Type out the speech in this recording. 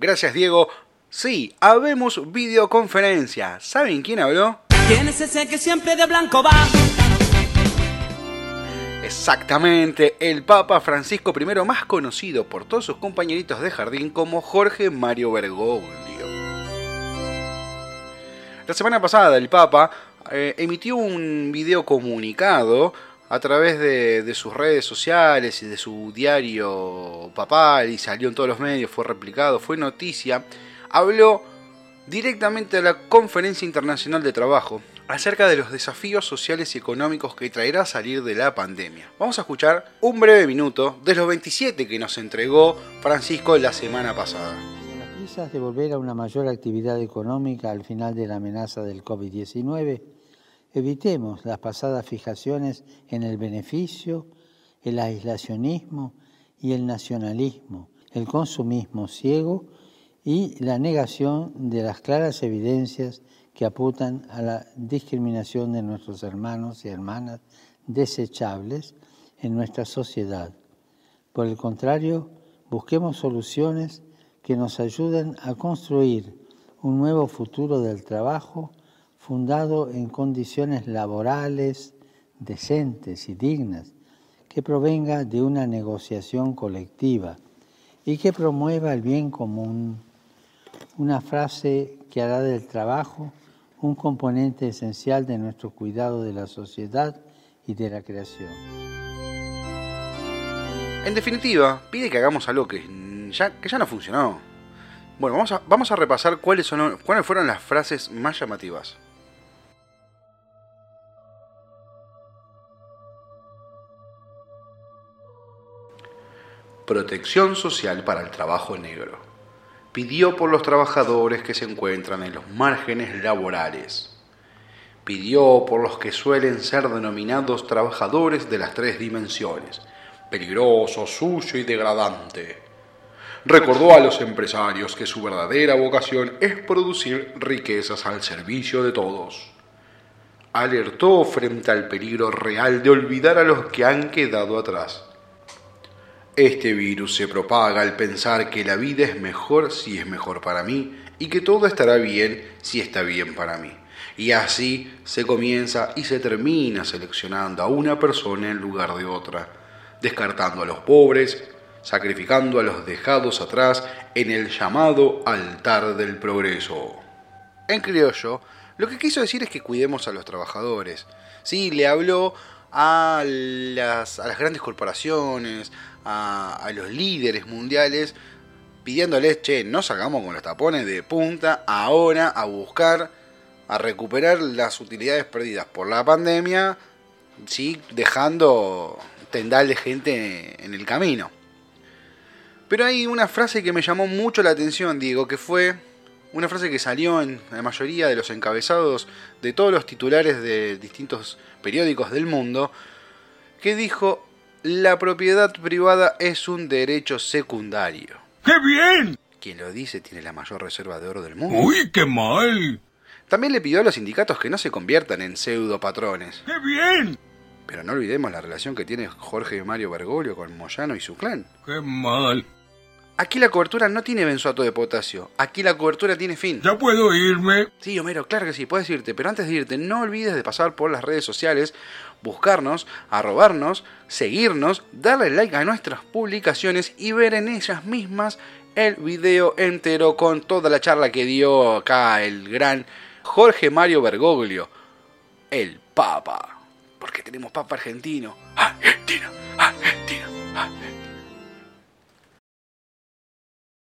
Gracias, Diego. Sí, habemos videoconferencia. ¿Saben quién habló? ¿Quién es ese que siempre de blanco va? Exactamente, el Papa Francisco I, más conocido por todos sus compañeritos de jardín como Jorge Mario Bergoglio. La semana pasada el Papa eh, emitió un video comunicado a través de, sus redes sociales y de su diario papal y salió en todos los medios, fue replicado, fue noticia. Habló directamente a la Conferencia Internacional de Trabajo acerca de los desafíos sociales y económicos que traerá salir de la pandemia. Vamos a escuchar un breve minuto de los 27 que nos entregó Francisco la semana pasada. Las prisas de volver a una mayor actividad económica al final de la amenaza del COVID-19, evitemos las pasadas fijaciones en el beneficio, el aislacionismo y el nacionalismo, el consumismo ciego y la negación de las claras evidencias que apuntan a la discriminación de nuestros hermanos y hermanas desechables en nuestra sociedad. Por el contrario, busquemos soluciones que nos ayuden a construir un nuevo futuro del trabajo fundado en condiciones laborales decentes y dignas, que provenga de una negociación colectiva y que promueva el bien común, una frase que hará del trabajo un componente esencial de nuestro cuidado de la sociedad y de la creación. En definitiva, pide que hagamos algo que ya, que ya no funcionó. Bueno, vamos a, vamos a repasar cuáles, son, cuáles fueron las frases más llamativas. Protección social para el trabajo negro pidió por los trabajadores que se encuentran en los márgenes laborales. Pidió por los que suelen ser denominados trabajadores de las tres dimensiones, peligroso, sucio y degradante. Recordó a los empresarios que su verdadera vocación es producir riquezas al servicio de todos. Alertó frente al peligro real de olvidar a los que han quedado atrás este virus se propaga al pensar que la vida es mejor si es mejor para mí y que todo estará bien si está bien para mí. Y así se comienza y se termina seleccionando a una persona en lugar de otra, descartando a los pobres, sacrificando a los dejados atrás en el llamado altar del progreso. En criollo, lo que quiso decir es que cuidemos a los trabajadores. Sí, le habló a las, a las grandes corporaciones, a, los líderes mundiales pidiéndoles, che, no salgamos con los tapones de punta ahora a buscar, a recuperar las utilidades perdidas por la pandemia, dejando tendal de gente en el camino. Pero hay una frase que me llamó mucho la atención, Diego, que fue una frase que salió en la mayoría de los encabezados de todos los titulares de distintos periódicos del mundo, que dijo, la propiedad privada es un derecho secundario. ¡Qué bien! Quien lo dice tiene la mayor reserva de oro del mundo. ¡Uy, qué mal! También le pidió a los sindicatos que no se conviertan en pseudo patrones. ¡Qué bien! Pero no olvidemos la relación que tiene Jorge Mario Bergoglio con Moyano y su clan. ¡Qué mal! Aquí la cobertura no tiene benzoato de potasio. Aquí la cobertura tiene fin. ¿Ya puedo irme? Sí, Homero, claro que sí, puedes irte. Pero antes de irte, no olvides de pasar por las redes sociales, buscarnos, arrobarnos, seguirnos, darle like a nuestras publicaciones y ver en ellas mismas el video entero con toda la charla que dio acá el gran Jorge Mario Bergoglio, el Papa. Porque tenemos Papa argentino. Argentina, Argentina.